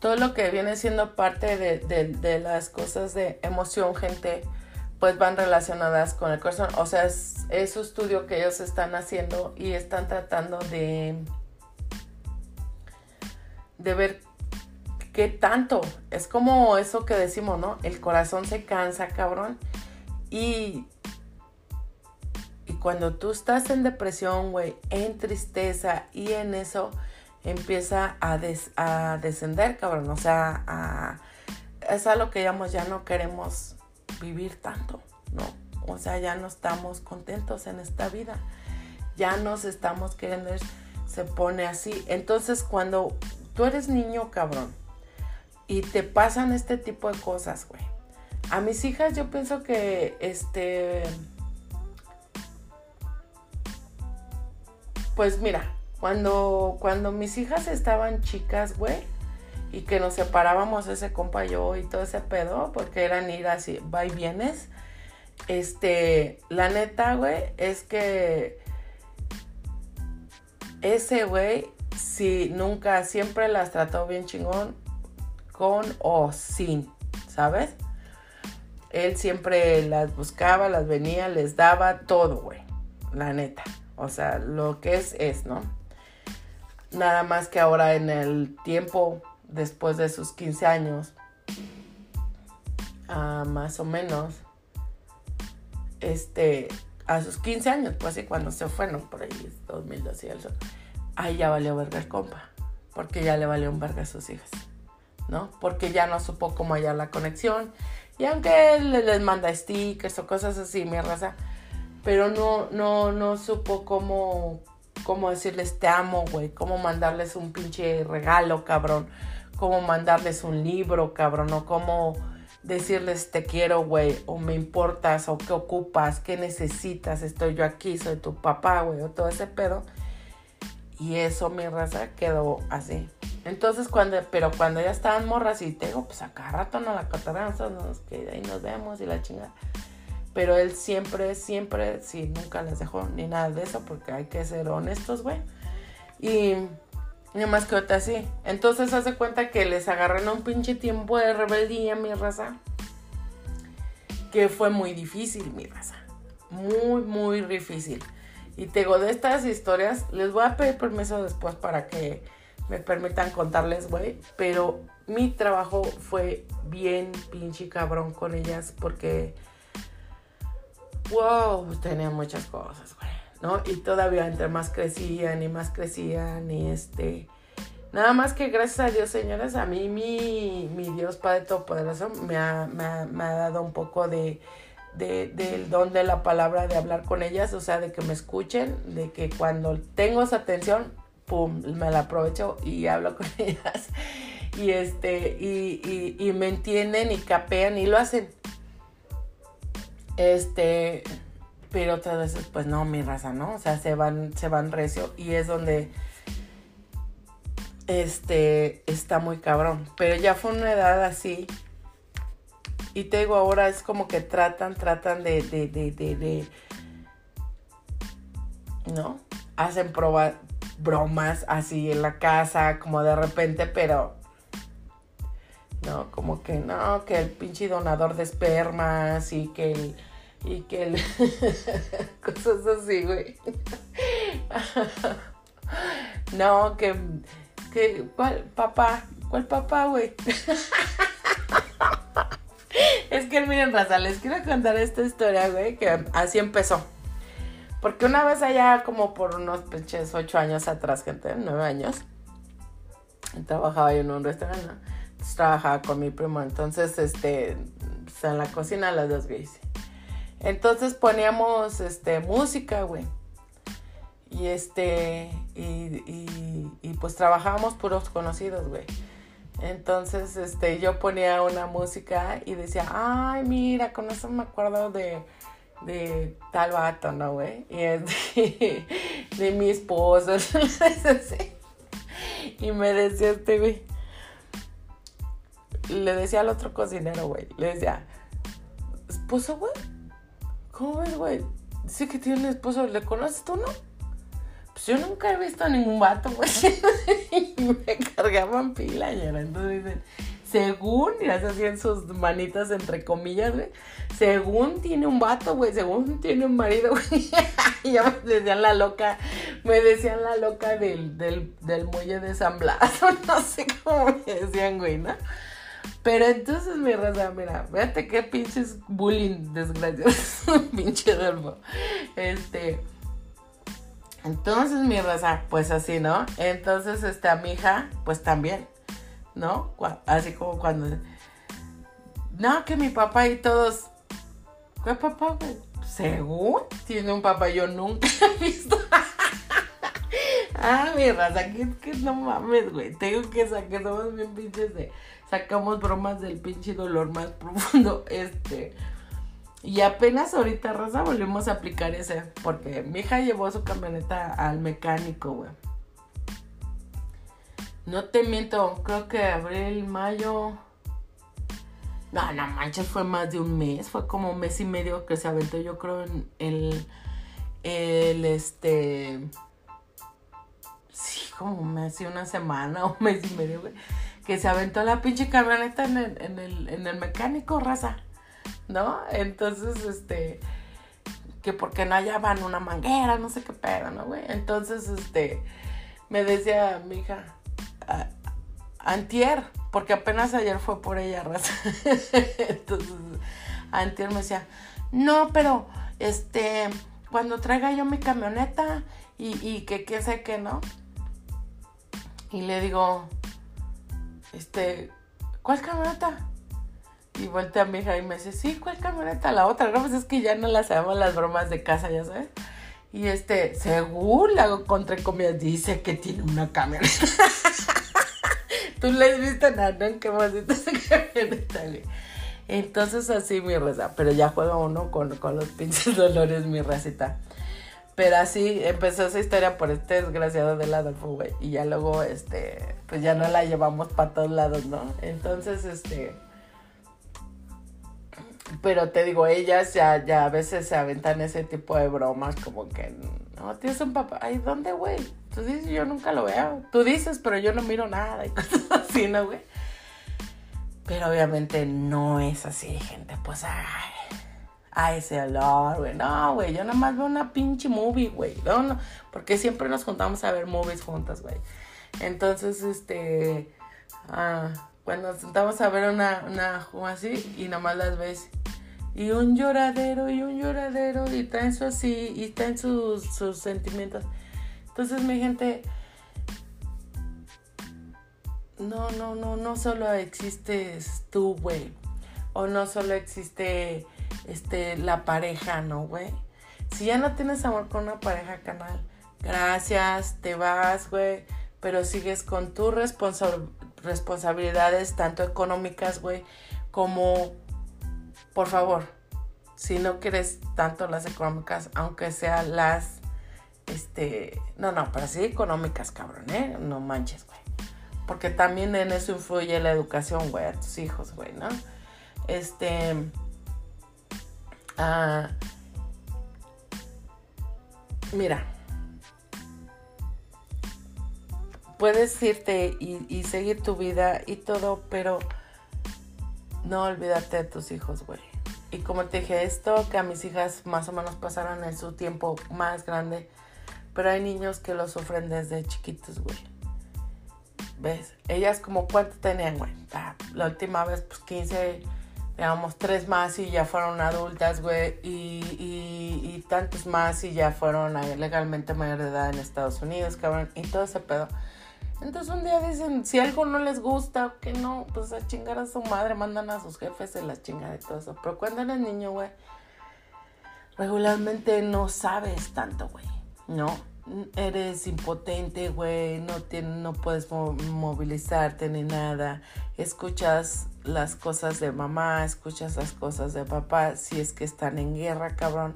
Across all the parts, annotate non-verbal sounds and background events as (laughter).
todo lo que viene siendo parte de, las cosas de emoción, gente, pues van relacionadas con el corazón. O sea, es, su estudio que ellos están haciendo y están tratando de, de ver qué tanto. Es como eso que decimos, ¿no? El corazón se cansa, cabrón. Y, y cuando tú estás en depresión, güey, en tristeza y en eso, empieza a, a descender, cabrón. O sea, a, es algo que ya no queremos vivir tanto, ¿no? O sea, ya no estamos contentos en esta vida. Ya nos estamos queriendo, se pone así. Entonces, cuando tú eres niño, cabrón, y te pasan este tipo de cosas, güey. A mis hijas yo pienso que, este, pues mira, cuando, cuando mis hijas estaban chicas, güey, y que nos separábamos ese compa yo y todo ese pedo, porque eran ir así, va y vienes, este, la neta, güey, es que ese güey, si nunca, siempre las trató bien chingón, con o sin, ¿sabes? Él siempre las buscaba, las venía, les daba todo, güey, la neta. O sea, lo que es, es, ¿no? Nada más que ahora en el tiempo después de sus 15 años, ah, más o menos, este, a sus 15 años, pues sí, cuando se fue, ¿no? Por ahí, 2012 y eso, ahí ya valió verga el compa, porque ya le valió un verga a sus hijas, ¿no? Porque ya no supo cómo hallar la conexión, y aunque él les manda stickers o cosas así, mi raza, pero no, no, no supo cómo cómo decirles te amo, güey, cómo mandarles un pinche regalo, cabrón, cómo mandarles un libro, cabrón, o cómo decirles te quiero, güey, o me importas, o qué ocupas, qué necesitas, estoy yo aquí, soy tu papá, güey, o todo ese pedo. Y eso, mi raza, quedó así. Entonces, cuando, pero cuando ya estaban morras y tengo, pues acá rato no la cotorreamos, nos que ahí nos vemos y la chingada. Pero él siempre, siempre, sí, nunca les dejó ni nada de eso porque hay que ser honestos, güey. Y ni más que otra sí. Entonces hace cuenta que les agarran un pinche tiempo de rebeldía, mi raza. Que fue muy difícil, mi raza. Muy, muy difícil. Y te digo, de estas historias, les voy a pedir permiso después para que me permitan contarles, güey. Pero mi trabajo fue bien pinche cabrón con ellas porque wow, tenía muchas cosas, güey, ¿no? Y todavía entre más crecían y más crecían y este... Nada más que gracias a Dios, señores, a mí mi, mi Dios Padre Todopoderoso me ha, me, ha, me ha dado un poco de, de, del don de la palabra, de hablar con ellas, o sea, de que me escuchen, de que cuando tengo esa atención, pum, me la aprovecho y hablo con (laughs) ellas. Y este, y, y, y me entienden y capean y lo hacen. Este, pero otras veces, pues no, mi raza, ¿no? O sea, se van, se van recio y es donde, este, está muy cabrón. Pero ya fue una edad así. Y te digo, ahora es como que tratan, tratan de, de, de, de, ¿no? Hacen bromas así en la casa, como de repente, pero ¿no? Como que no, que el pinche donador de espermas y que el, y que (laughs) cosas así, güey. (laughs) no, que, que, ¿cuál papá? ¿Cuál papá, güey? (laughs) es que miren, raza, les quiero contar esta historia, güey, que así empezó. Porque una vez allá, como por unos pinches ocho años atrás, gente, nueve años, trabajaba yo en un restaurante, ¿no? trabajaba con mi primo, entonces, este, pues, en la cocina las dos gays. Entonces poníamos, este, música, güey. Y este, y, y, pues trabajábamos puros conocidos, güey. Entonces, este, yo ponía una música y decía, ay, mira, con eso me acuerdo de, de tal vato, ¿no, güey? Y de, (laughs) de mi esposo. (laughs) y me decía este, güey, le decía al otro cocinero, güey, le decía, ¿esposo, güey? ¿Cómo ves, güey? Dice que tiene un esposo, ¿le conoces tú, no? pues yo nunca he visto a ningún vato, güey. (laughs) y me cargaban pila, y Entonces dicen, según, y las hacían sus manitas entre comillas, güey. Según tiene un vato, güey. Según tiene un marido, (laughs) güey. y ya me decían la loca, me decían la loca del, del, del muelle de San Blas. (laughs) no sé cómo me decían, güey, ¿no? Pero entonces, mi raza, mira, fíjate qué pinches bullying desgraciados. (laughs) Pinche Adolfo. Este. Entonces, mi raza, pues así, ¿no? Entonces, este, a mi hija, pues también, ¿no? Así como cuando. No, que mi papá y todos. ¿Qué papá, güey? Según tiene un papá, yo nunca (laughs) he visto. ah, mi raza, que, que no mames, güey. Tengo que sacar, somos bien pinches de sacamos bromas del pinche dolor más profundo. (laughs) Este. Y apenas ahorita, Rosa, volvimos a aplicar ese. Porque mi hija llevó su camioneta al mecánico, güey. No te miento, creo que abril, mayo. No, no manches, fue más de un mes. Fue como un mes y medio que se aventó, yo creo, en el. El este. Sí, como un mes una semana, (laughs) un mes y medio, güey que se aventó la pinche camioneta en el, en el, en el mecánico, raza, ¿no? Entonces, este, que porque no hallaban una manguera, no sé qué pedo, ¿no, güey? Entonces, este, me decía mi hija, antier, porque apenas ayer fue por ella, raza. (laughs) Entonces, antier me decía, no, pero, este, cuando traiga yo mi camioneta y, y que qué sé qué, ¿no? Y le digo, este, ¿cuál camioneta? Y voltea a mi hija y me dice, sí, ¿cuál camioneta? La otra, no, pues es que ya no las sabemos las bromas de casa, ya sabes. Y este, según la hago contra comillas, dice que tiene una camioneta. (laughs) Tú le has visto nada, ¿no? ¿Qué más esa camioneta, Entonces así mi reza, pero ya juega uno con, con los pinches (laughs) dolores, mi recita. Pero así empezó esa historia por este desgraciado del Adolfo, güey. Y ya luego, este, pues ya no la llevamos para todos lados, ¿no? Entonces, este. Pero te digo, ellas ya, ya a veces se aventan ese tipo de bromas, como que, no, tienes un papá. Ay, ¿dónde, güey? Tú dices, yo nunca lo veo. Tú dices, pero yo no miro nada y (laughs) cosas así, ¿no, güey? Pero obviamente no es así, gente. Pues, ay a ese olor, güey. No, güey, yo nada más veo una pinche movie, güey. No, no, porque siempre nos juntamos a ver movies juntas, güey. Entonces, este, ah, cuando nos sentamos a ver una, una así y nada más las ves. Y un lloradero, y un lloradero, y traen su así, y traen sus, sus sentimientos. Entonces, mi gente, no, no, no, no solo existes tú, güey. O no solo existe este, la pareja, ¿no, güey? Si ya no tienes amor con una pareja, canal, gracias, te vas, güey, pero sigues con tus responsabilidades, tanto económicas, güey, como, por favor, si no quieres tanto las económicas, aunque sean las, este, no, no, pero sí económicas, cabrón, ¿eh? No manches, güey. Porque también en eso influye la educación, güey, a tus hijos, güey, ¿no? Este, Ah, mira, puedes irte y, seguir tu vida y todo, pero no olvídate de tus hijos, güey. Y como te dije, esto que a mis hijas más o menos pasaron en su tiempo más grande, pero hay niños que lo sufren desde chiquitos, güey. ¿Ves? Ellas como cuánto tenían, güey. Ah, la última vez, pues 15 digamos, tres más y ya fueron adultas, güey, y, y, tantos más y ya fueron legalmente mayor de edad en Estados Unidos, cabrón, y todo ese pedo. Entonces un día dicen, si algo no les gusta, que no, pues a chingar a su madre, mandan a sus jefes, se las chinga de todo eso. Pero cuando eres niño, güey, regularmente no sabes tanto, güey, ¿no? Eres impotente, güey, no, no puedes movilizarte ni nada. Escuchas las cosas de mamá, escuchas las cosas de papá, si es que están en guerra, cabrón.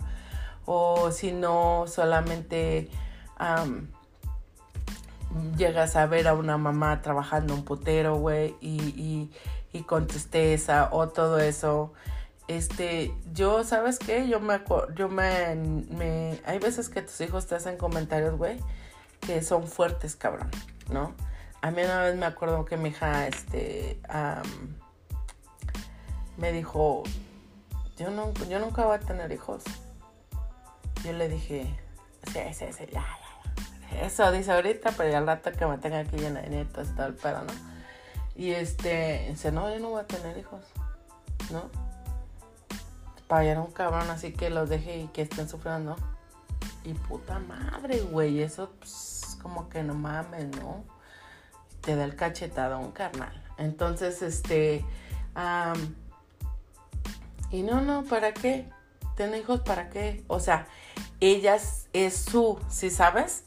O si no, solamente llegas a ver a una mamá trabajando un putero, güey, y, y, y con tristeza o todo eso este, yo, ¿sabes qué? Yo me, yo me, hay veces que tus hijos te hacen comentarios, güey, que son fuertes, cabrón, ¿no? A mí una vez me acuerdo que mi hija, este, me dijo, yo, no, yo nunca voy a tener hijos. Yo le dije, sí, sí, sí, ya, ya, Eso dice ahorita, pero ya al rato que me tenga aquí llena de nietos y todo el pedo, ¿no? Y este, dice, no, yo no voy a tener hijos, ¿no? Allá un cabrón así que los deje y que estén sufriendo, Y puta madre, güey, eso pues, como que no mames, ¿no? Te da el cachetado un carnal. Entonces, este, y no, no, ¿para qué? ¿Tener hijos para qué? O sea, ellas es su, ¿sí sabes?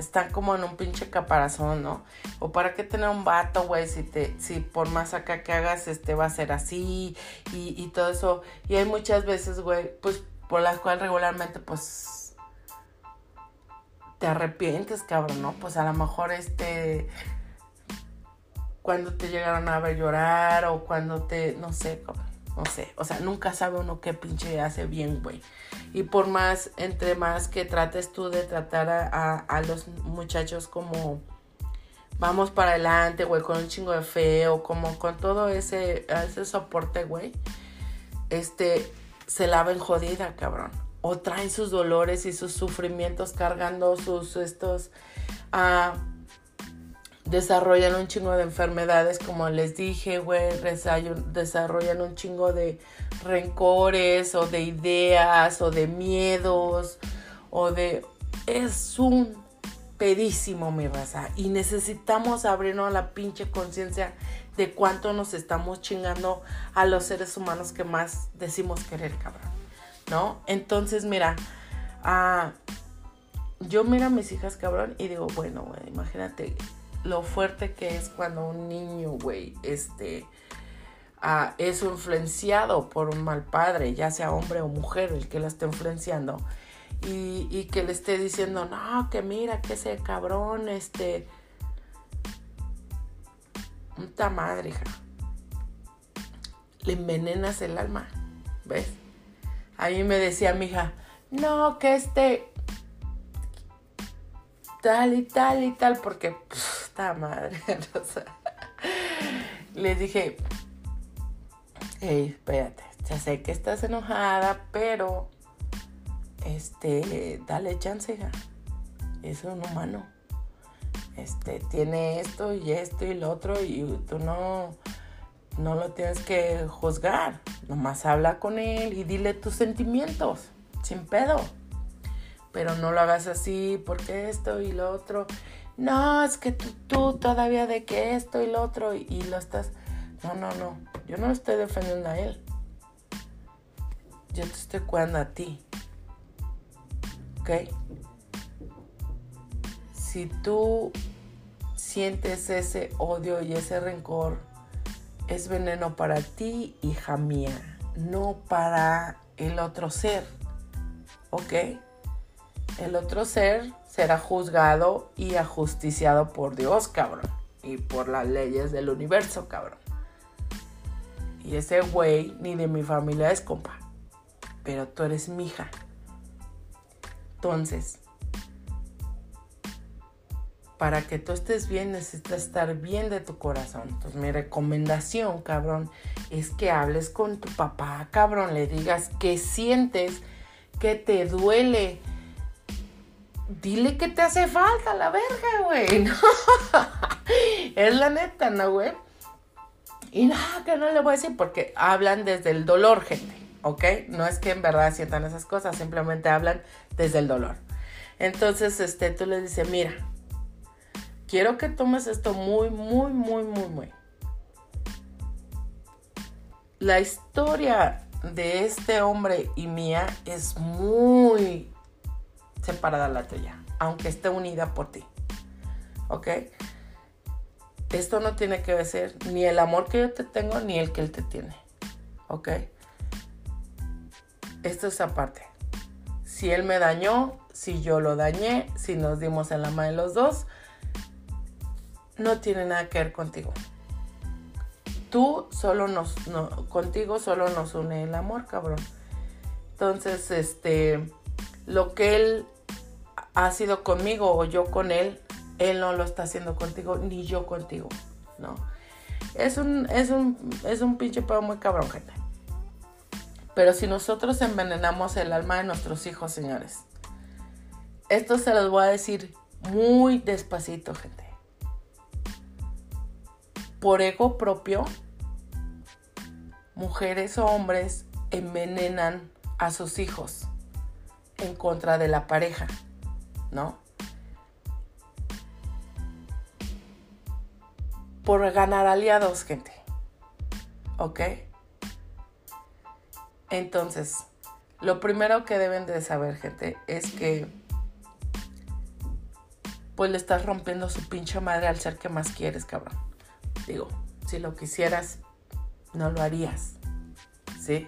Están como en un pinche caparazón, ¿no? O para qué tener un vato, güey, si si por más acá que hagas, este va a ser así y, y todo eso. Y hay muchas veces, güey, pues por las cuales regularmente, pues te arrepientes, cabrón, ¿no? Pues a lo mejor este cuando te llegaron a ver llorar o cuando te, no sé, no sé, o sea, nunca sabe uno qué pinche hace bien, güey. Y por más, entre más que trates tú de tratar a, los muchachos como vamos para adelante, güey, con un chingo de fe o como con todo ese, ese soporte, güey, este, se la ven jodida, cabrón. O traen sus dolores y sus sufrimientos cargando sus, estos, ah, desarrollan un chingo de enfermedades, como les dije, güey, desarrollan un chingo de rencores o de ideas o de miedos o de... Es un pedísimo, mi raza. Y necesitamos abrirnos a la pinche conciencia de cuánto nos estamos chingando a los seres humanos que más decimos querer, cabrón. ¿No? Entonces, mira, ah, yo miro a mis hijas, cabrón, y digo, bueno, güey, imagínate, lo fuerte que es cuando un niño, güey, este, ah, es influenciado por un mal padre, ya sea hombre o mujer el que la esté influenciando, y, que le esté diciendo, no, que mira, que ese cabrón, este, puta madre, hija, le envenenas el alma, ¿ves? Ahí me decía mi hija, no, que este, tal y tal y tal, porque madre. (laughs) Les dije, hey, espérate, ya sé que estás enojada, pero este, dale chance, Es un humano. Este, tiene esto y esto y lo otro y tú no, no lo tienes que juzgar. Nomás habla con él y dile tus sentimientos, sin pedo. Pero no lo hagas así porque esto y lo otro no, es que tú, todavía de que esto y lo otro y, lo estás... No, no, no, yo no estoy defendiendo a él. Yo te estoy cuidando a ti. ¿Ok? Si tú sientes ese odio y ese rencor, es veneno para ti, hija mía, no para el otro ser. ¿Ok? El otro ser será juzgado y ajusticiado por Dios, cabrón. Y por las leyes del universo, cabrón. Y ese güey ni de mi familia es compa. Pero tú eres mi hija. Entonces, para que tú estés bien necesitas estar bien de tu corazón. Entonces mi recomendación, cabrón, es que hables con tu papá, cabrón, le digas qué sientes, qué te duele, dile que te hace falta la verga, güey. (laughs) es la neta, ¿no, güey? Y nada, que no le voy a decir porque hablan desde el dolor, gente, ¿ok? No es que en verdad sientan esas cosas, simplemente hablan desde el dolor. Entonces, este, tú le dices, mira, quiero que tomes esto muy, muy, muy, muy, muy. La historia de este hombre y mía es muy separada la tuya, aunque esté unida por ti. ¿Ok? Esto no tiene que ser ni el amor que yo te tengo ni el que él te tiene. ¿Ok? Esto es aparte. Si él me dañó, si yo lo dañé, si nos dimos en la mano los dos, no tiene nada que ver contigo. Tú solo nos, contigo solo nos une el amor, cabrón. Entonces, este, lo que él ha sido conmigo o yo con él, él no lo está haciendo contigo, ni yo contigo, ¿no? Es un, es un, es un pinche pedo muy cabrón, gente. Pero si nosotros envenenamos el alma de nuestros hijos, señores, esto se los voy a decir muy despacito, gente. Por ego propio, mujeres o hombres envenenan a sus hijos en contra de la pareja, ¿no? Por ganar aliados, gente. ¿Ok? Entonces, lo primero que deben de saber, gente, es que pues le estás rompiendo su pinche madre al ser que más quieres, cabrón. Digo, si lo quisieras, no lo harías. ¿Sí?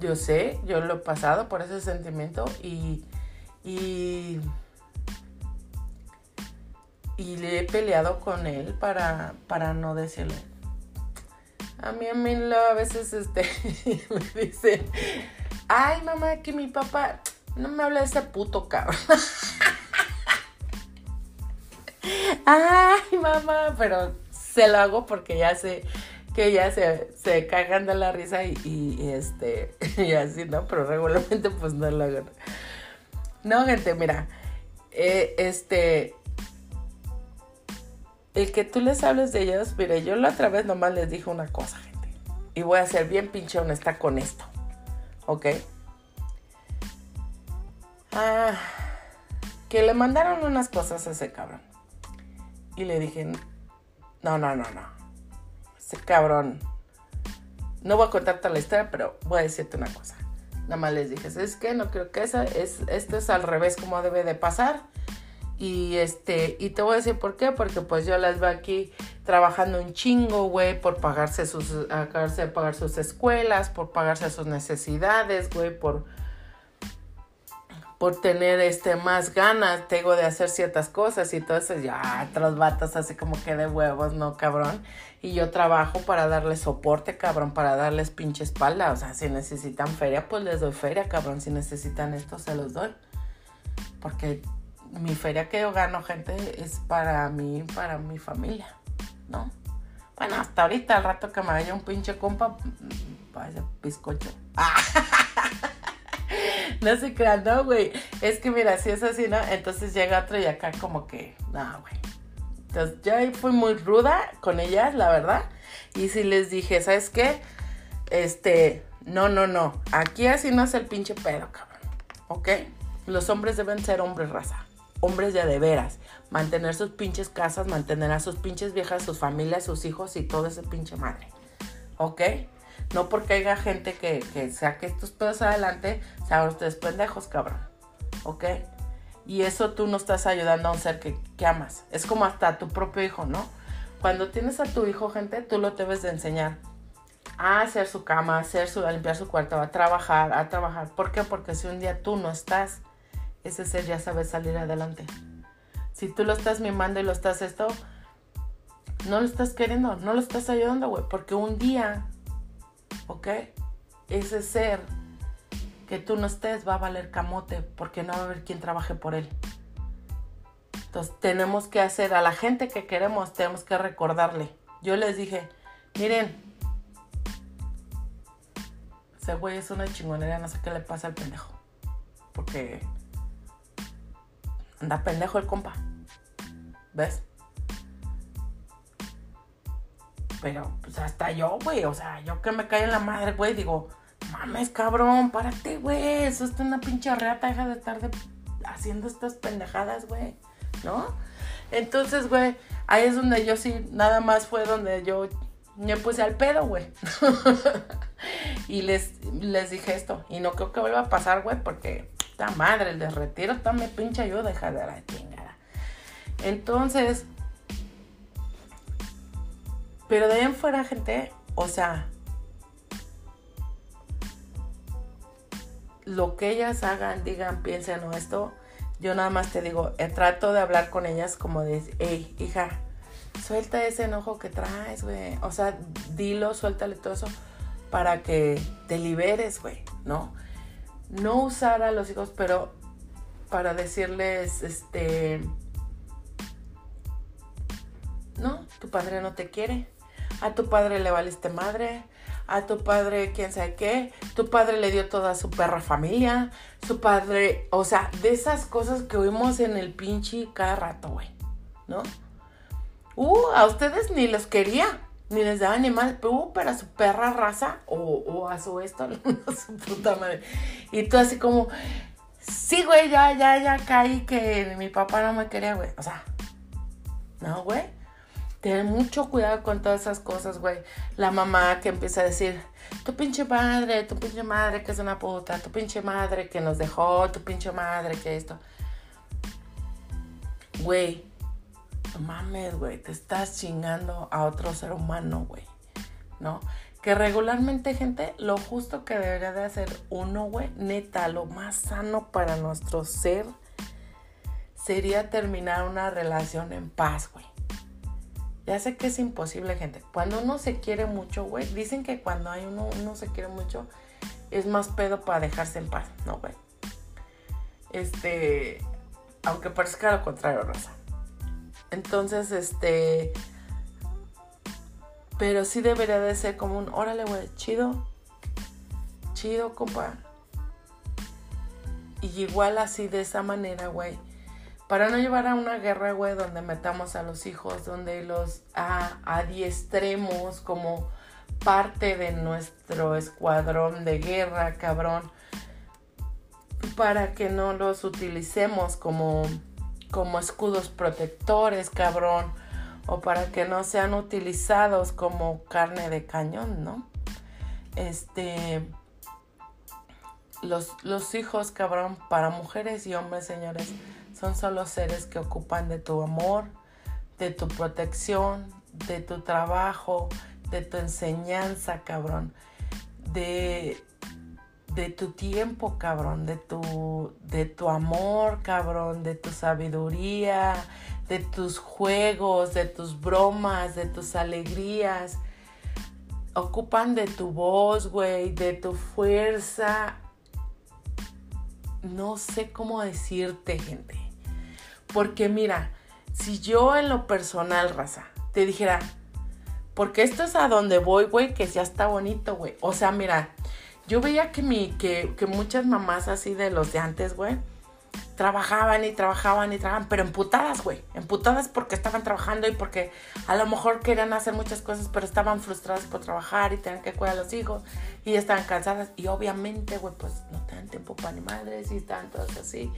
Yo sé, yo lo he pasado por ese sentimiento y, y, y le he peleado con él para, para no decirle. A mí, a mí a veces este, (laughs) me dice, ay mamá, que mi papá no me habla de ese puto cabrón. (laughs) ay mamá, pero se lo hago porque ya sé que ya se, se cagan de la risa y, este, (laughs) y así, ¿no? Pero regularmente pues no lo hago. No, gente, mira, eh, este, el que tú les hables de ellos, mire, yo la otra vez nomás les dije una cosa, gente. Y voy a ser bien pinche honesta con esto. ¿Ok? Ah, que le mandaron unas cosas a ese cabrón. Y le dije, no, no, no, no ese cabrón. No voy a contarte la historia, pero voy a decirte una cosa. Nada más les dije, es que no creo que esa es, esto es al revés como debe de pasar. Y este, y te voy a decir por qué, porque pues yo las veo aquí trabajando un chingo, güey, por pagarse sus, acabarse de pagar sus escuelas, por pagarse sus necesidades, güey, por por tener este más ganas, tengo de hacer ciertas cosas y todo eso, ya, otros vatos así como que de huevos, no, cabrón. Y yo trabajo para darles soporte, cabrón, para darles pinche espalda. O sea, si necesitan feria, pues les doy feria, cabrón. Si necesitan esto, se los doy. Porque mi feria que yo gano, gente, es para mí, para mi familia, ¿no? Bueno, hasta ahorita, al rato que me vaya un pinche compa, vaya bizcocho. (laughs) (laughs) no se crean, no, güey. Es que mira, si es así, ¿no? Entonces llega otro y acá como que, no, güey. Entonces yo ahí fui muy ruda con ellas, la verdad. Y si les dije, ¿sabes qué? Este, no, no, no. Aquí así no es el pinche pedo, cabrón. ¿Ok? Los hombres deben ser hombres raza. Hombres de de veras. Mantener sus pinches casas, mantener a sus pinches viejas, sus familias, sus hijos y todo ese pinche madre. ¿Ok? No porque haya gente que, que saque estos pedos adelante, sean ustedes pendejos, cabrón. ¿Ok? Y eso tú no estás ayudando a un ser que, que, amas. Es como hasta tu propio hijo, ¿no? Cuando tienes a tu hijo, gente, tú lo debes de enseñar a hacer su cama, a, hacer su, a limpiar su cuarto, a trabajar, a trabajar. ¿Por qué? Porque si un día tú no estás, ese ser ya sabe salir adelante. Si tú lo estás mimando y lo estás esto, no lo estás queriendo, no lo estás ayudando, güey. Porque un día ¿ok? Ese ser que tú no estés va a valer camote porque no va a haber quien trabaje por él. Entonces tenemos que hacer a la gente que queremos, tenemos que recordarle. Yo les dije, miren, ese güey es una chingonería, no sé qué le pasa al pendejo. Porque anda pendejo el compa. ¿Ves? Pero, pues hasta yo, güey, o sea, yo que me cae en la madre, güey, digo, mames, cabrón, párate, güey, eso está una pinche reata, deja de estar haciendo estas pendejadas, güey, ¿no? Entonces, güey, ahí es donde yo sí, nada más fue donde yo me puse al pedo, güey. (laughs) y les, les dije esto, y no creo que vuelva a pasar, güey, porque, esta madre, el de retiro, me pinche ayuda, deja de la chingada. Entonces, pero de ahí en fuera, gente, o sea, lo que ellas hagan, digan, piensen o esto, yo nada más te digo, eh, trato de hablar con ellas como de, hey, hija, suelta ese enojo que traes, güey. O sea, dilo, suéltale todo eso para que te liberes, güey, ¿no? No usar a los hijos, pero para decirles, este, no, tu padre no te quiere, a tu padre le valiste madre, a tu padre quién sabe qué, tu padre le dio toda su perra familia, su padre, o sea, de esas cosas que oímos en el pinche cada rato, güey, ¿no? Uh, a ustedes ni los quería, ni les daba ni más, uh, pero a su perra raza, o, o a su esto, (laughs) a su puta madre. Y tú así como, sí, güey, ya, ya, ya caí que mi papá no me quería, güey. O sea, no, güey. Ten mucho cuidado con todas esas cosas, güey. La mamá que empieza a decir, tu pinche madre, tu pinche madre que es una puta, tu pinche madre que nos dejó, tu pinche madre que esto. Güey, no mames, güey, te estás chingando a otro ser humano, güey. ¿No? Que regularmente, gente, lo justo que debería de hacer uno, güey, neta, lo más sano para nuestro ser sería terminar una relación en paz, güey. Ya sé que es imposible, gente. Cuando uno se quiere mucho, güey, dicen que cuando hay uno, uno se quiere mucho, es más pedo para dejarse en paz, ¿no, güey? Este, aunque parezca lo contrario, Rosa. Entonces, este, pero sí debería de ser como un, órale, güey, chido, chido, compa. Y igual así, de esa manera, güey para no llevar a una guerra, güey, donde metamos a los hijos, donde los adiestremos como parte de nuestro escuadrón de guerra, cabrón, para que no los utilicemos como, como escudos protectores, cabrón, o para que no sean utilizados como carne de cañón, ¿no? Este, los, los hijos, cabrón, para mujeres y hombres, señores, son solo seres que ocupan de tu amor, de tu protección, de tu trabajo, de tu enseñanza, cabrón. De, de tu tiempo, cabrón, de tu, de tu amor, cabrón, de tu sabiduría, de tus juegos, de tus bromas, de tus alegrías. Ocupan de tu voz, güey, de tu fuerza. No sé cómo decirte, gente. Porque mira, si yo en lo personal, raza, te dijera, porque esto es a donde voy, güey, que ya está bonito, güey. O sea, mira, yo veía que, mi, que, que muchas mamás así de los de antes, güey, trabajaban y trabajaban y trabajaban, pero emputadas, güey. Emputadas porque estaban trabajando y porque a lo mejor querían hacer muchas cosas, pero estaban frustradas por trabajar y tener que cuidar a los hijos y estaban cansadas. Y obviamente, güey, pues no tenían tiempo para ni madres y estaban todas así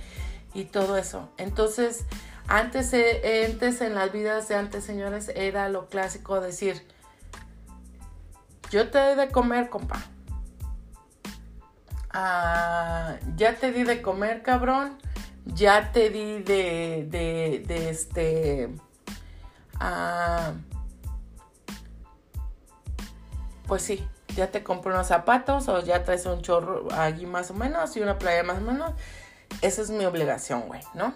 y todo eso. Entonces, antes, eh, antes en las vidas de antes, señores, era lo clásico decir, yo te doy de comer, compa. Ah, ya te di de comer, cabrón. Ya te di de, de, este... Ah, pues sí, ya te compré unos zapatos o ya traes un chorro allí más o menos y una playa más o menos esa es mi obligación, güey, ¿no?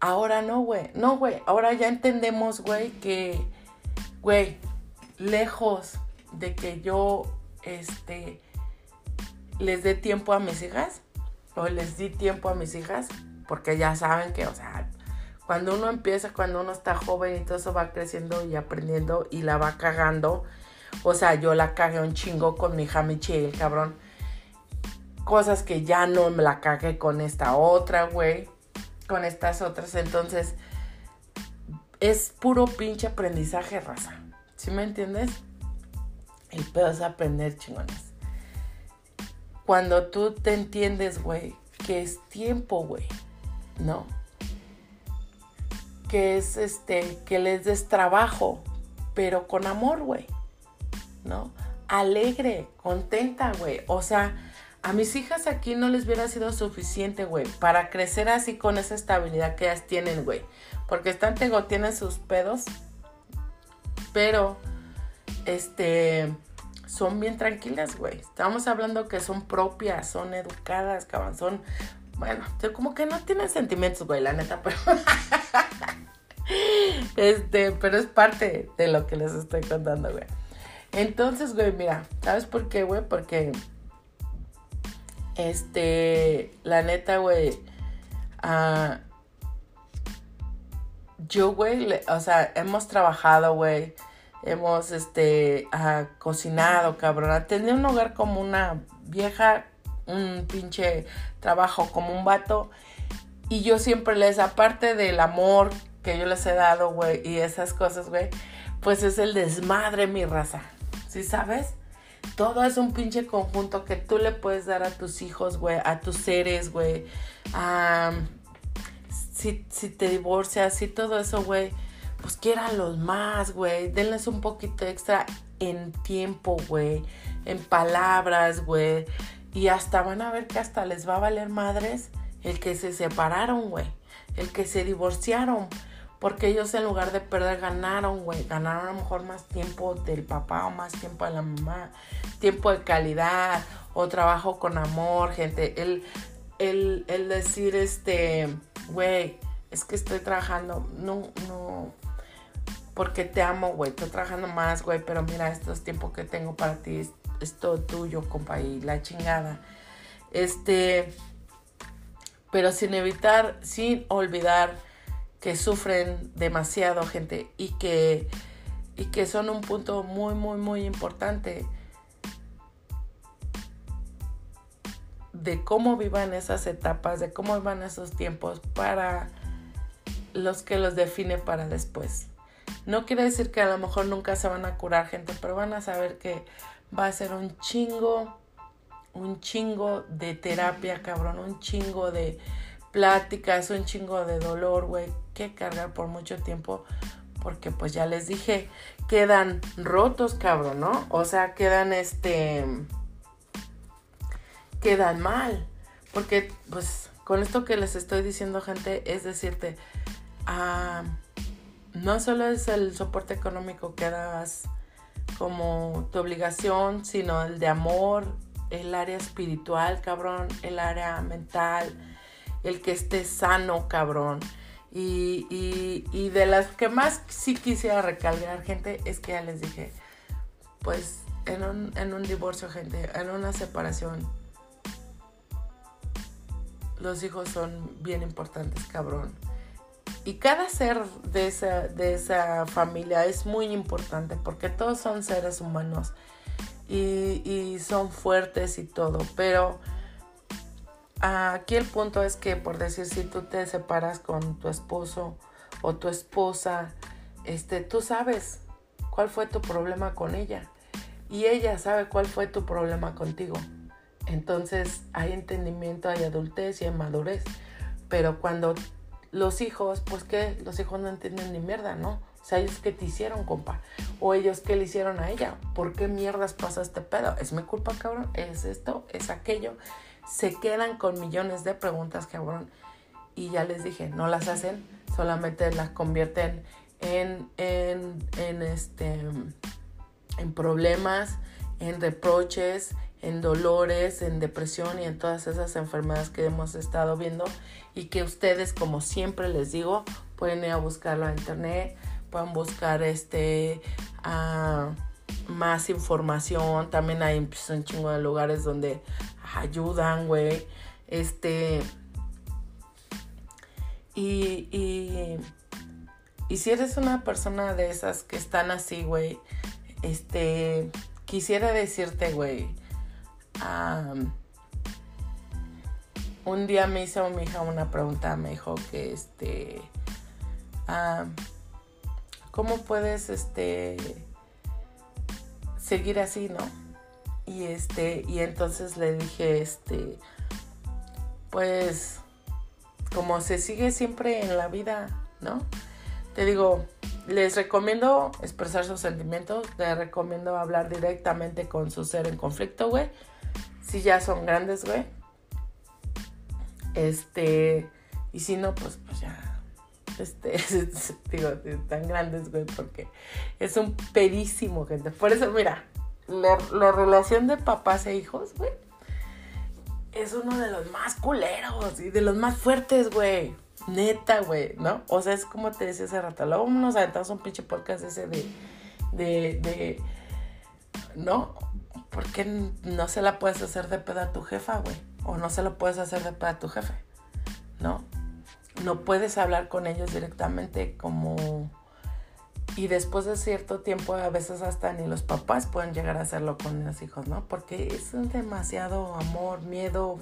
Ahora no, güey. No, güey. Ahora ya entendemos, güey, que, güey, lejos de que yo, este, les dé tiempo a mis hijas, o les di tiempo a mis hijas, porque ya saben que, o sea, cuando uno empieza, cuando uno está joven y todo eso va creciendo y aprendiendo y la va cagando, o sea, yo la cagué un chingo con mi hija Michelle, cabrón cosas que ya no me la cagué con esta otra, güey, con estas otras. Entonces, es puro pinche aprendizaje, raza. ¿Sí me entiendes? El pedo es aprender, chingones. Cuando tú te entiendes, güey, que es tiempo, güey, ¿no? Que es este, que les des trabajo, pero con amor, güey, ¿no? Alegre, contenta, güey. O sea, a mis hijas aquí no les hubiera sido suficiente, güey, para crecer así con esa estabilidad que ellas tienen, güey. Porque están, tengo, tienen sus pedos, pero, este, son bien tranquilas, güey. Estamos hablando que son propias, son educadas, cabrón, son, bueno, como que no tienen sentimientos, güey, la neta, pero... (laughs) este, pero es parte de lo que les estoy contando, güey. Entonces, güey, mira, ¿sabes por qué, güey? Porque este, la neta, güey, Ah, yo, güey, o sea, hemos trabajado, güey. Hemos, este, ah, cocinado, cabrón. Tener un hogar como una vieja, un pinche trabajo como un vato. Y yo siempre les, aparte del amor que yo les he dado, güey, y esas cosas, güey, pues es el desmadre, mi raza. ¿Sí sabes? Todo es un pinche conjunto que tú le puedes dar a tus hijos, güey, a tus seres, güey. si, si te divorcias, si todo eso, güey, pues los más, güey. Denles un poquito extra en tiempo, güey. En palabras, güey. Y hasta van a ver que hasta les va a valer madres el que se separaron, güey. El que se divorciaron. Porque ellos en lugar de perder ganaron, güey. Ganaron a lo mejor más tiempo del papá o más tiempo de la mamá. Tiempo de calidad o trabajo con amor, gente. El, el, el decir, este, güey, es que estoy trabajando. No, no. Porque te amo, güey. Estoy trabajando más, güey. Pero mira, estos tiempos que tengo para ti es, es todo tuyo, compa. Y la chingada. Este. Pero sin evitar, sin olvidar que sufren demasiado gente y que, y que son un punto muy, muy, muy importante de cómo vivan esas etapas, de cómo vivan esos tiempos para los que los define para después. No quiere decir que a lo mejor nunca se van a curar gente, pero van a saber que va a ser un chingo, un chingo de terapia, cabrón, un chingo de, pláticas, un chingo de dolor, güey, que cargar por mucho tiempo, porque pues ya les dije, quedan rotos, cabrón, ¿no? O sea, quedan este, quedan mal, porque pues con esto que les estoy diciendo, gente, es decirte, ah, no solo es el soporte económico que das como tu obligación, sino el de amor, el área espiritual, cabrón, el área mental, el que esté sano, cabrón. Y, de las que más sí quisiera recalcar, gente, es que ya les dije, pues en un, en un divorcio, gente, en una separación, los hijos son bien importantes, cabrón. Y cada ser de esa, de esa familia es muy importante porque todos son seres humanos y son fuertes y todo, pero aquí el punto es que, por decir, si tú te separas con tu esposo o tu esposa, este, tú sabes cuál fue tu problema con ella y ella sabe cuál fue tu problema contigo. Entonces hay entendimiento, hay adultez y hay madurez. Pero cuando los hijos, pues que los hijos no entienden ni mierda, ¿no? O sea, ellos que te hicieron, compa. O ellos que le hicieron a ella. ¿Por qué mierdas pasa este pedo? ¿Es mi culpa, cabrón? ¿Es esto? ¿Es aquello? Se quedan con millones de preguntas, cabrón. Y ya les dije, no las hacen, solamente las convierten en, en, en, este, en problemas, en reproches, en dolores, en depresión y en todas esas enfermedades que hemos estado viendo y que ustedes, como siempre les digo, pueden ir a buscarlo en internet, pueden buscar este más información, también hay pues, un chingo de lugares donde ayudan, güey. Este. Y, y, y si eres una persona de esas que están así, güey, este, quisiera decirte, güey, un día me hizo mi hija una pregunta, me dijo que, este, ¿cómo puedes, este, seguir así, no? Y este, y entonces le dije, este, pues, como se sigue siempre en la vida, ¿no? Te digo, les recomiendo expresar sus sentimientos, les recomiendo hablar directamente con su ser en conflicto, güey. Si ya son grandes, güey. Este, y si no, pues, pues ya, este, (laughs) digo, tan grandes, güey, porque es un pedísimo, gente. Por eso, mira, la, relación de papás e hijos, güey, es uno de los más culeros y de los más fuertes, güey. Neta, güey, ¿no? O sea, es como te decía hace rato. Luego nos aventamos un pinche podcast ese de, de, de, ¿no? ¿Por qué no se la puedes hacer de pedo a tu jefa, güey? O no se la puedes hacer de pedo a tu jefe, ¿no? puedes hablar con ellos directamente como... Y después de cierto tiempo, a veces hasta ni los papás pueden llegar a hacerlo con los hijos, ¿no? Porque es demasiado amor, miedo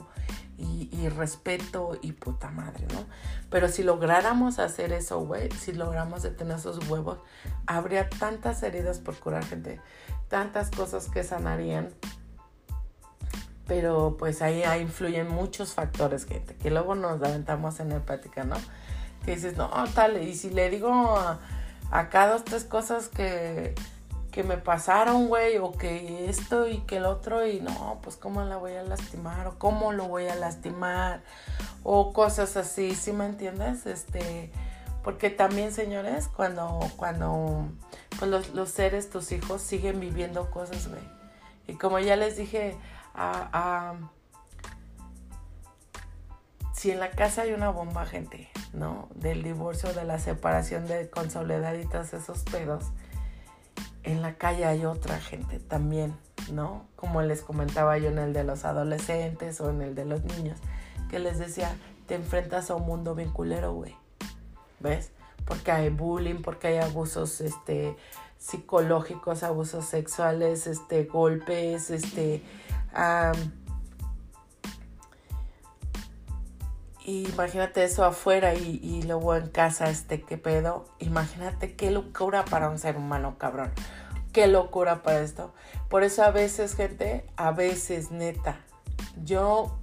y, y respeto y puta madre, ¿no? Pero si lográramos hacer eso, güey, si logramos detener esos huevos, habría tantas heridas por curar, gente, tantas cosas que sanarían pero pues ahí, influyen muchos factores, gente, que luego nos aventamos en el plática, ¿no? Que dices, no, tal, y si le digo acá dos, tres cosas que, que me pasaron, güey, o que esto y que el otro, y no, pues cómo la voy a lastimar, o cómo lo voy a lastimar, o cosas así, ¿sí me entiendes? Este, porque también, señores, cuando, cuando, pues los, los seres, tus hijos, siguen viviendo cosas, güey. Y como ya les dije, a, si en la casa hay una bomba, gente, ¿no? Del divorcio, de la separación de, con soledad y todos esos pedos, en la calle hay otra gente también, ¿no? Como les comentaba yo en el de los adolescentes o en el de los niños, que les decía, te enfrentas a un mundo vinculero, güey. ¿Ves? Porque hay bullying, porque hay abusos, este, psicológicos, abusos sexuales, este, golpes, este, imagínate eso afuera y, luego en casa, este, qué pedo. Imagínate qué locura para un ser humano, cabrón. Qué locura para esto. Por eso a veces, gente, a veces, neta, yo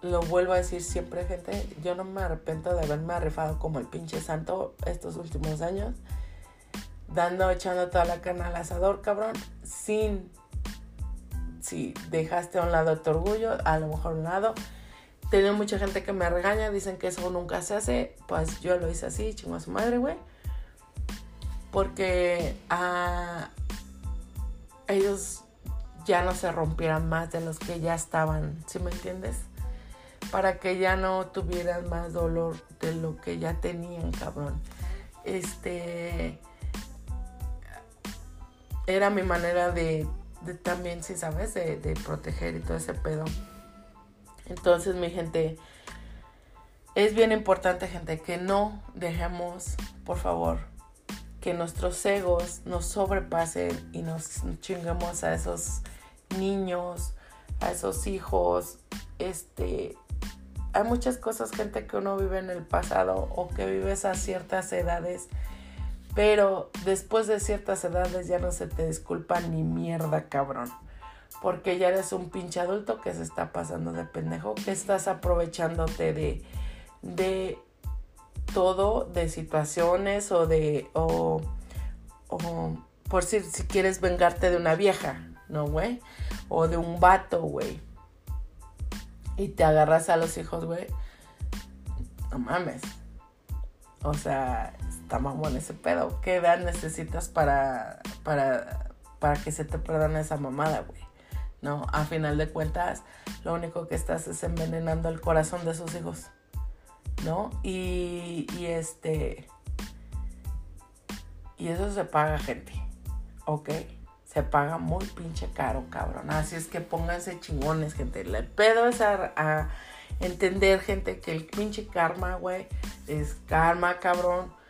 lo vuelvo a decir siempre, gente, yo no me arrepiento de haberme arrefado como el pinche santo estos últimos años, dando, echando toda la carne al asador, cabrón, sin si dejaste a un lado tu orgullo, a lo mejor a un lado. Tengo mucha gente que me regaña, dicen que eso nunca se hace. Pues yo lo hice así, chingo a su madre, güey. Porque a ellos ya no se rompieran más de los que ya estaban, ¿sí me entiendes? Para que ya no tuvieran más dolor de lo que ya tenían, cabrón. Este era mi manera de también, si sabes, de, proteger y todo ese pedo. Entonces, mi gente, es bien importante, gente, que no dejemos, por favor, que nuestros egos nos sobrepasen y nos chingamos a esos niños, a esos hijos. Este, hay muchas cosas, gente, que uno vive en el pasado o que vives a ciertas edades pero después de ciertas edades ya no se te disculpa ni mierda, cabrón. Porque ya eres un pinche adulto que se está pasando de pendejo, que estás aprovechándote de, de todo, de situaciones o de. o, o por si, si quieres vengarte de una vieja, ¿no, güey? O de un vato, güey. Y te agarras a los hijos, güey. No mames. O sea, está mamón ese pedo. ¿Qué edad necesitas para, para, para que se te perdone esa mamada, güey? No, a final de cuentas, lo único que estás es envenenando el corazón de sus hijos. ¿No? Y, y este. Y eso se paga, gente. ¿Ok? Se paga muy pinche caro, cabrón. Así es que pónganse chingones, gente. El pedo es a, entender, gente, que el pinche karma, güey, es karma, cabrón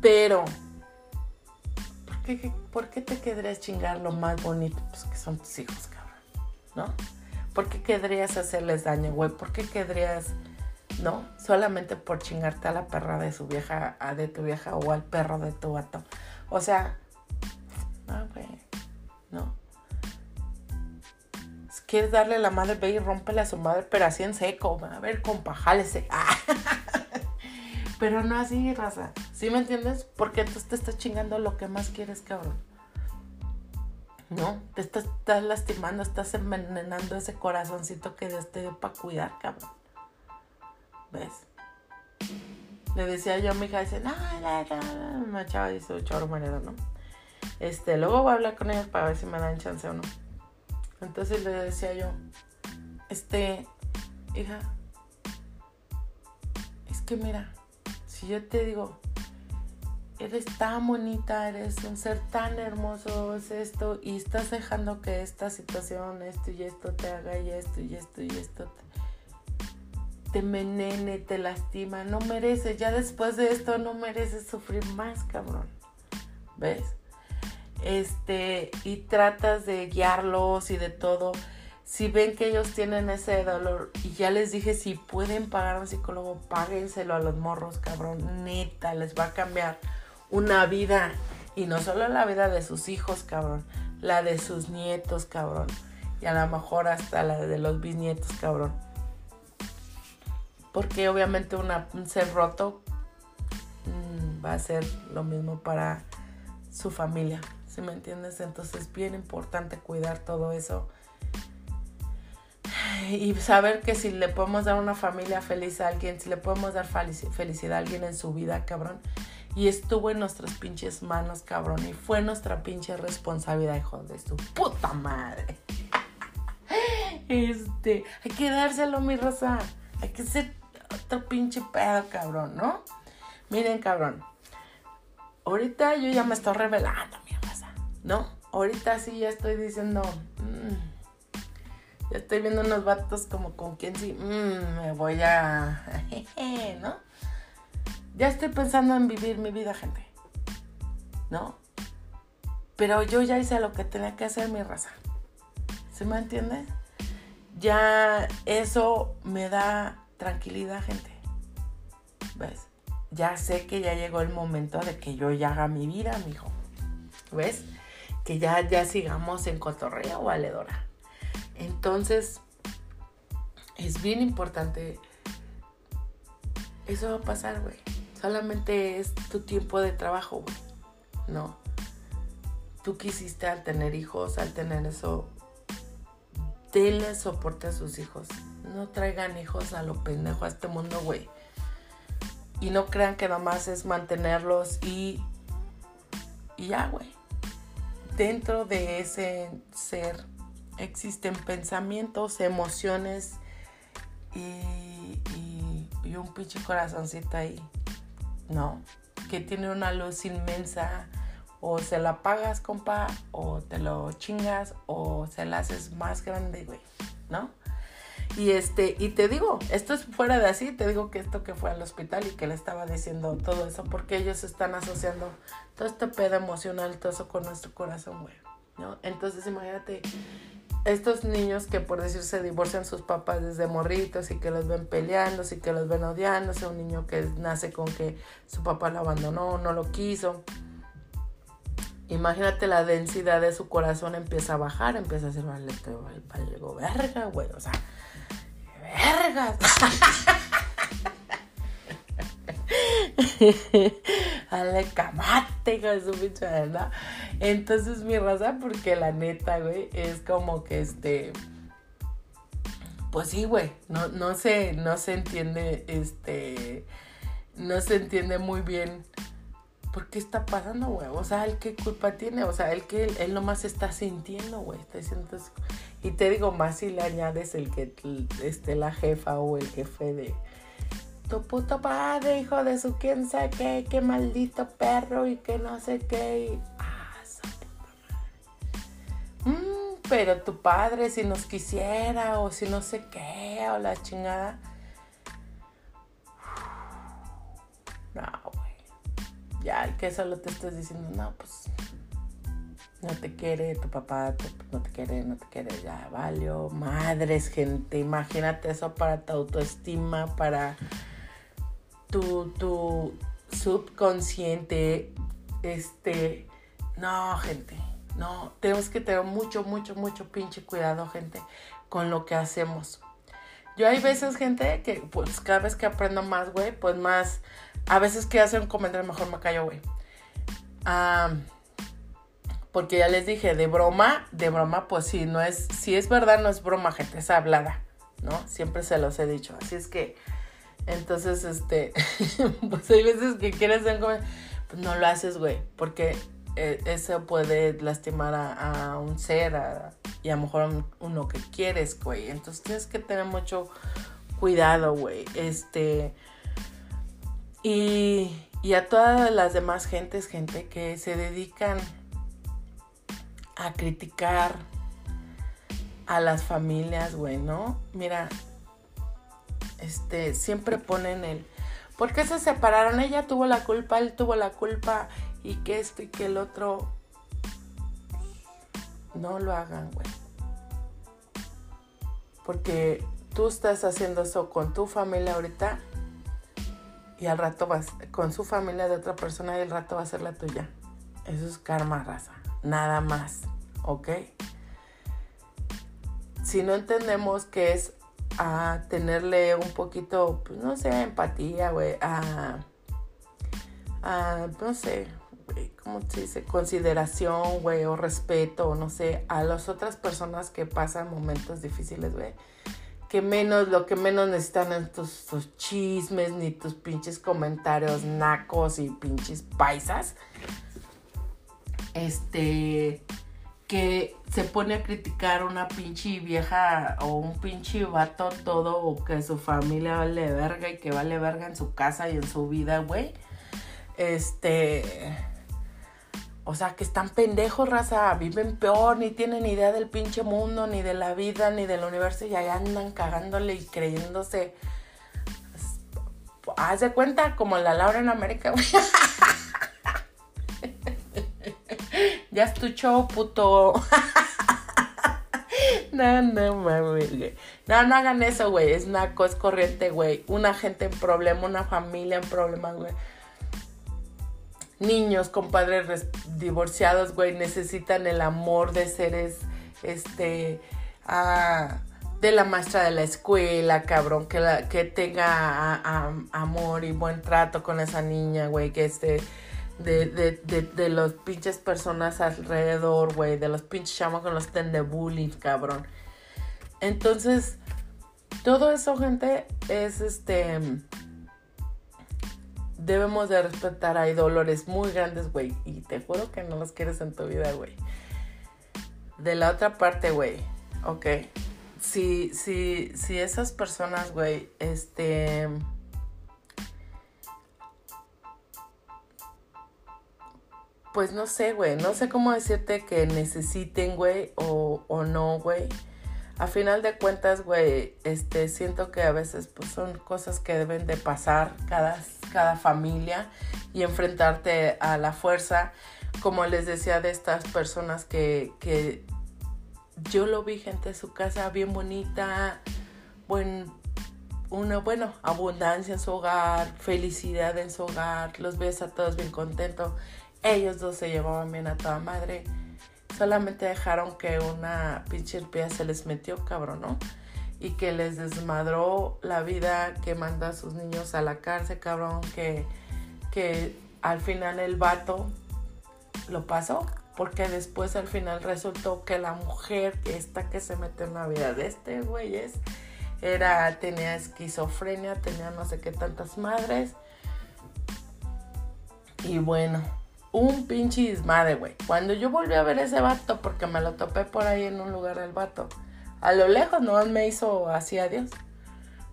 pero, ¿por qué, te querrías chingar lo más bonito? Pues que son tus hijos, cabrón, ¿no? ¿Por qué querrías hacerles daño, güey? ¿Por qué querrías, no? Solamente por chingarte a la perra de su vieja, a de tu vieja o al perro de tu vato. O sea, no, güey, no. Si quieres darle la madre, ve y rómpele a su madre, pero así en seco. A ver, compa, jálese. (laughs) Pero no así, raza. ¿Sí me entiendes? Porque entonces te estás chingando lo que más quieres, cabrón. ¿No? Te estás, lastimando, estás envenenando ese corazoncito que Dios te dio para cuidar, cabrón. ¿Ves? Le decía yo a mi hija, dice, no, no, no, una chava dice, chorro manero, ¿no? Este, luego voy a hablar con ellos para ver si me dan chance o no. Entonces le decía yo, este, hija, es que mira, yo te digo, eres tan bonita, eres un ser tan hermoso, es esto, y estás dejando que esta situación, esto y esto te haga y esto y esto y esto. te menene, te lastima. No mereces, ya después de esto no mereces sufrir más, cabrón. ¿Ves? Este, y tratas de guiarlos y de todo. Si ven que ellos tienen ese dolor, y ya les dije, si pueden pagar a un psicólogo, páguenselo a los morros, cabrón. Neta, les va a cambiar una vida. Y no solo la vida de sus hijos, cabrón. La de sus nietos, cabrón. Y a lo mejor hasta la de los bisnietos, cabrón. Porque obviamente una, un ser roto mmm, va a ser lo mismo para su familia. ¿Sí me entiendes? Entonces es bien importante cuidar todo eso. Y saber que si le podemos dar una familia feliz a alguien, si le podemos dar felicidad a alguien en su vida, cabrón. Y estuvo en nuestras pinches manos, cabrón. Y fue nuestra pinche responsabilidad, hijo de su puta madre. Este, hay que dárselo, mi raza. Hay que ser otro pinche pedo, cabrón, ¿no? Miren, cabrón. Ahorita yo ya me estoy revelando, mi raza, ¿no? Ahorita sí ya estoy diciendo. Ya estoy viendo unos vatos como con quien sí. Mmm, me voy a. (laughs) ¿No? Ya estoy pensando en vivir mi vida, gente. ¿No? Pero yo ya hice lo que tenía que hacer, mi raza. ¿Se me entiende? Ya eso me da tranquilidad, gente. ¿Ves? Ya sé que ya llegó el momento de que yo ya haga mi vida, mijo. ¿Ves? Que ya, ya sigamos en cotorreo valedora. Entonces, es bien importante. Eso va a pasar, güey. Solamente es tu tiempo de trabajo, güey. No. Tú quisiste al tener hijos, al tener eso, denle soporte a sus hijos. No traigan hijos a lo pendejo a este mundo, güey. Y no crean que nomás es mantenerlos y, y ya, güey. Dentro de ese ser existen pensamientos, emociones y, un pinche corazoncito ahí, ¿no? Que tiene una luz inmensa o se la pagas, compa, o te lo chingas, o se la haces más grande, güey, ¿no? Y este, y te digo, esto es fuera de así, te digo que esto que fue al hospital y que le estaba diciendo todo eso, porque ellos están asociando todo este pedo emocional, todo eso con nuestro corazón, güey, ¿no? Entonces imagínate, estos niños que por decir se divorcian sus papás desde morritos y que los ven peleando, y que los ven odiándose, un niño que nace con que su papá lo abandonó, no lo quiso, Imagínate la densidad de su corazón empieza a bajar, empieza a decir, vale, valgo verga, güey, o sea, verga. Dale camate, con su pinche verdad. Entonces mi raza, porque la neta, güey, es como que este. Pues sí, güey. No, no se, no se entiende, este. No se entiende muy bien ¿por qué está pasando, güey? O sea, ¿el qué culpa tiene? O sea, él que él, nomás está sintiendo, güey. Está diciendo, y te digo más si le añades el que esté la jefa o el jefe de tu puto padre, hijo de su quién sabe qué, qué maldito perro y que no sé qué. Ah, esa puta madre. Mm, pero tu padre si nos quisiera o si no sé qué o la chingada. No, ya que solo te estás diciendo, no, pues no te quiere, tu papá no te quiere, no te quiere, ya valió. Madres, gente, imagínate eso para tu autoestima, para tu, tu subconsciente. Este, no, gente, no, tenemos que tener mucho, mucho, mucho pinche cuidado, gente, con lo que hacemos. Yo hay veces, gente, que pues cada vez que aprendo más, güey, pues más a veces que hacer un comentario mejor me callo, güey. porque ya les dije, de broma, de broma, pues sí, no es, si es verdad, no es broma, gente, es hablada, ¿no? Siempre se los he dicho. Así es que, entonces, este, (laughs) pues hay veces que quieres hacer comentario, pues no lo haces, güey, porque eh, eso puede lastimar a, un ser y a lo mejor uno que quieres, güey. Entonces tienes que tener mucho cuidado, güey. Este, y, a todas las demás gentes, gente que se dedican a criticar a las familias, güey, ¿no? Mira, este, siempre ponen el, ¿por qué se separaron? Ella tuvo la culpa, él tuvo la culpa y que esto y que el otro. No lo hagan, güey. Porque tú estás haciendo eso con tu familia ahorita y al rato vas con su familia de otra persona y al rato va a ser la tuya. Eso es karma raza, nada más, ¿ok? Si no entendemos que es a tenerle un poquito, pues no sé, empatía, güey, a, a, no sé, ¿cómo se dice? Consideración, güey, o respeto, no sé, a las otras personas que pasan momentos difíciles, güey. Que menos, lo que menos necesitan es tus, tus chismes, ni tus pinches comentarios nacos y pinches paisas. Este, que se pone a criticar una pinche vieja o un pinche vato todo o que su familia vale verga y que vale verga en su casa y en su vida, güey. Este... O sea, que están pendejos, raza, viven peor, ni tienen idea del pinche mundo, ni de la vida, ni del universo, y ahí andan cagándole y creyéndose. Haz de cuenta como la Laura en América, güey. (laughs) ya es tu show, puto. (laughs) no, no mames, güey. No, no hagan eso, güey. Es naco, es corriente, güey. Una gente en problema, una familia en problemas, güey. Niños con padres divorciados, güey, necesitan el amor de seres, este, de la maestra de la escuela, cabrón, que, que tenga amor y buen trato con esa niña, güey, que esté de, de, de, de los pinches personas alrededor, güey, de los pinches chamos con los ten de bullying, cabrón. Entonces, todo eso, gente, es este. Debemos de respetar. Hay dolores muy grandes, güey. Y te juro que no los quieres en tu vida, güey. De la otra parte, güey. Ok. Si, si, si esas personas, güey, este pues no sé, güey, no sé cómo decirte que necesiten, güey, o, o no, güey. A final de cuentas, güey, este, siento que a veces pues, son cosas que deben de pasar cada, cada familia y enfrentarte a la fuerza. Como les decía de estas personas que, que yo lo vi gente en su casa bien bonita, buen, una, bueno, abundancia en su hogar, felicidad en su hogar, los ves a todos bien contentos ellos dos se llevaban bien a toda madre. Solamente dejaron que una pinche arpía se les metió, cabrón, ¿no? Y que les desmadró la vida, que manda a sus niños a la cárcel, cabrón, que, que al final el vato lo pasó. Porque después al final resultó que la mujer, esta que se metió en la vida de este güey, era, tenía esquizofrenia, tenía no sé qué tantas madres. Y bueno, un pinche desmadre, güey. Cuando yo volví a ver ese vato, porque me lo topé por ahí en un lugar el vato, a lo lejos no me hizo así adiós.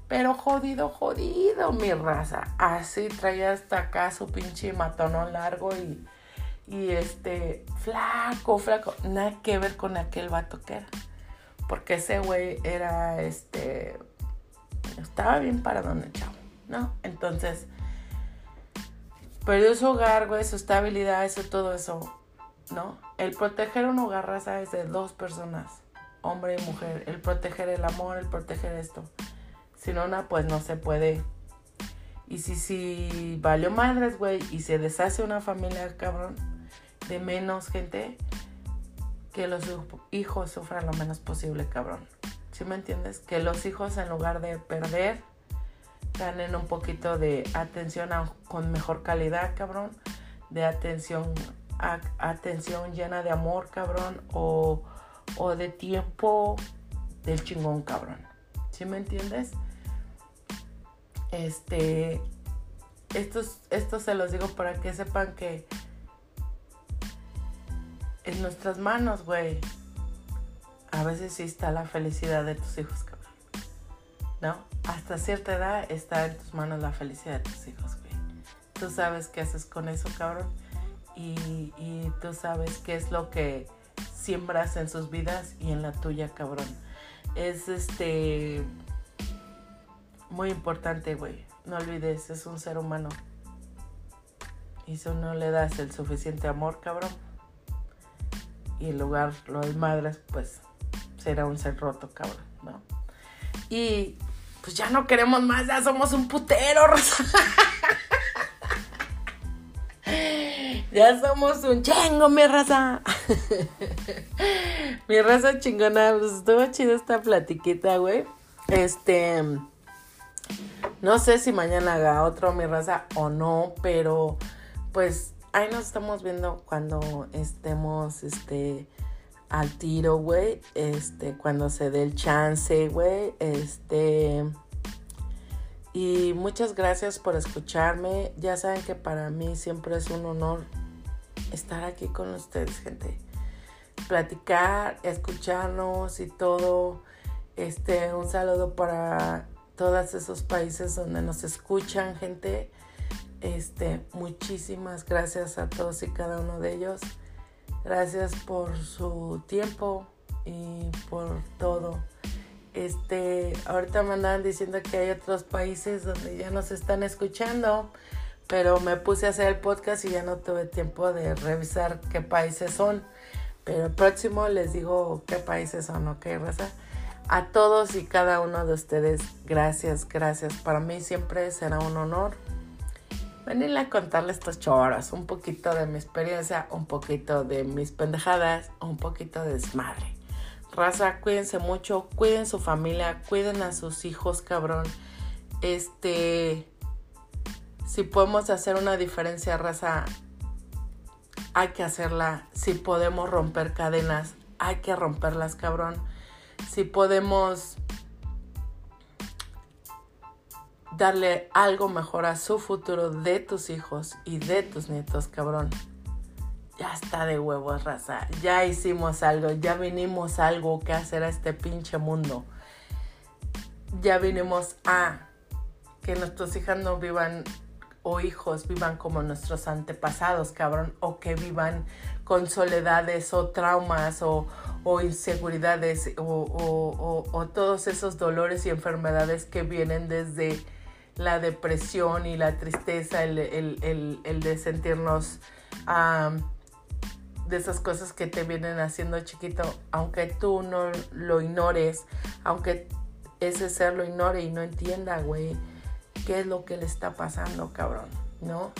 Pero jodido, jodido, mi raza. Así traía hasta acá su pinche matonón largo y, y este, flaco, flaco. Nada que ver con aquel vato que era. Porque ese güey era, este, estaba bien parado en el chavo, ¿no? Entonces, perdió su hogar, güey, su estabilidad, eso, todo eso, ¿no? El proteger un hogar, raza, es de dos personas, hombre y mujer. El proteger el amor, el proteger esto. Sin una, pues no se puede. Y si, si valió madres, güey, y se deshace una familia, cabrón, de menos gente, que los hijos sufran lo menos posible, cabrón. ¿Sí me entiendes? Que los hijos, en lugar de perder, ganen un poquito de atención con mejor calidad, cabrón, de atención, atención llena de amor, cabrón, o, o de tiempo del chingón, cabrón. ¿Sí me entiendes? Este, esto se los digo para que sepan que en nuestras manos, güey, a veces sí está la felicidad de tus hijos, cabrón. ¿No? Hasta cierta edad está en tus manos la felicidad de tus hijos, güey. Tú sabes qué haces con eso, cabrón. Y, tú sabes qué es lo que siembras en sus vidas y en la tuya, cabrón. Es este muy importante, güey. No olvides, es un ser humano. Y si no le das el suficiente amor, cabrón, y en lugar lo desmadras, pues será un ser roto, cabrón, ¿no? Y pues ya no queremos más, ya somos un putero, (laughs) Rosa. ya somos un chingo, mi raza. (laughs) mi raza chingona, pues estuvo chido esta platiquita, güey. Este. No sé si mañana haga otro mi raza o no, pero pues ahí nos estamos viendo cuando estemos, este, al tiro, güey. Este, cuando se dé el chance, güey. Este. Y muchas gracias por escucharme. Ya saben que para mí siempre es un honor estar aquí con ustedes, gente. Platicar, escucharnos y todo. Este, un saludo para todos esos países donde nos escuchan, gente. Este, muchísimas gracias a todos y cada uno de ellos. Gracias por su tiempo y por todo. Este, ahorita me andaban diciendo que hay otros países donde ya nos están escuchando, pero me puse a hacer el podcast y ya no tuve tiempo de revisar qué países son. Pero el próximo les digo qué países son, ¿ok, Raza? A todos y cada uno de ustedes, gracias, gracias. Para mí siempre será un honor venirle a contarle estos choros, un poquito de mi experiencia, un poquito de mis pendejadas, un poquito de desmadre. Raza, cuídense mucho, cuiden su familia, cuiden a sus hijos, cabrón. Este, si podemos hacer una diferencia, raza, hay que hacerla. Si podemos romper cadenas, hay que romperlas, cabrón. Si podemos darle algo mejor a su futuro de tus hijos y de tus nietos, cabrón. Ya está de huevos, raza. Ya hicimos algo, ya vinimos algo que hacer a este pinche mundo. Ya vinimos a que nuestros hijas no vivan o hijos vivan como nuestros antepasados, cabrón, o que vivan con soledades o traumas o, inseguridades o, o, todos esos dolores y enfermedades que vienen desde la depresión y la tristeza, el, de sentirnos de esas cosas que te vienen haciendo chiquito, aunque tú no lo ignores, aunque ese ser lo ignore y no entienda, güey, qué es lo que le está pasando, cabrón, ¿no?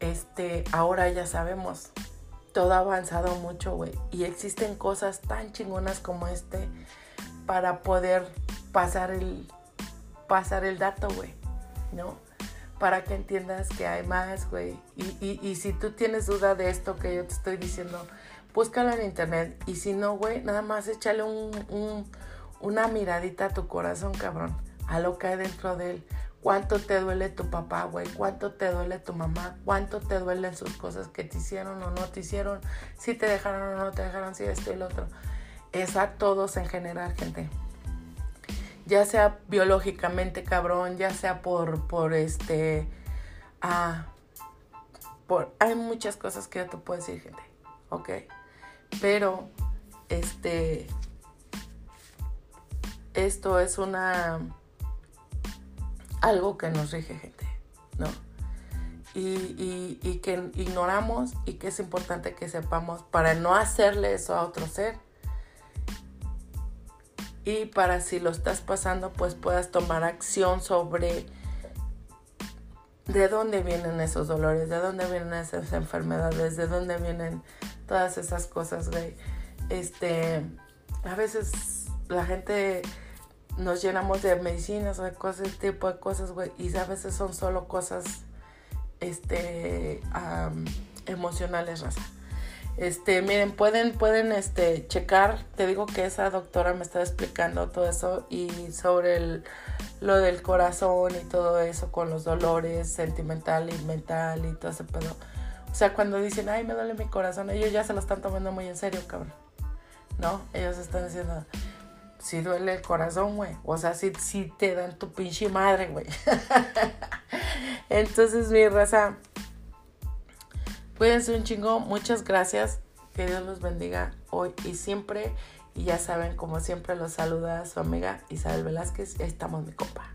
Este, ahora ya sabemos, todo ha avanzado mucho, güey, y existen cosas tan chingonas como este para poder pasar el, pasar el dato, güey. ¿No? Para que entiendas que hay más, güey. Y, si tú tienes duda de esto que yo te estoy diciendo, búscalo en internet. Y si no, güey, nada más échale un, una miradita a tu corazón, cabrón. A lo que hay dentro de él. ¿Cuánto te duele tu papá, güey? ¿Cuánto te duele tu mamá? ¿Cuánto te duelen sus cosas que te hicieron o no te hicieron? Si te dejaron o no te dejaron, si esto y lo otro. Es a todos en general, gente ya sea biológicamente cabrón, ya sea por, por este, ah, por, hay muchas cosas que yo te puedo decir, gente, ¿ok? Pero, este, esto es una, algo que nos rige, gente, ¿no? Y, y que ignoramos y que es importante que sepamos para no hacerle eso a otro ser y para si lo estás pasando pues puedas tomar acción sobre de dónde vienen esos dolores, de dónde vienen esas enfermedades, de dónde vienen todas esas cosas, güey. Este, a veces la gente nos llenamos de medicinas de cosas, ese tipo de cosas, güey, y a veces son solo cosas, este, emocionales, raza. Este, miren, pueden, pueden este, checar, te digo que esa doctora me está explicando todo eso y sobre el, lo del corazón y todo eso con los dolores sentimental y mental y todo ese pedo. O sea, cuando dicen, ay, me duele mi corazón, ellos ya se lo están tomando muy en serio, cabrón. ¿No? Ellos están diciendo, si duele el corazón, güey. O sea, si, si te dan tu pinche madre, güey. (laughs) Entonces, mi raza Cuídense un chingo, muchas gracias. Que Dios los bendiga hoy y siempre. Y ya saben, como siempre, los saluda su amiga Isabel Velázquez. Estamos, mi copa.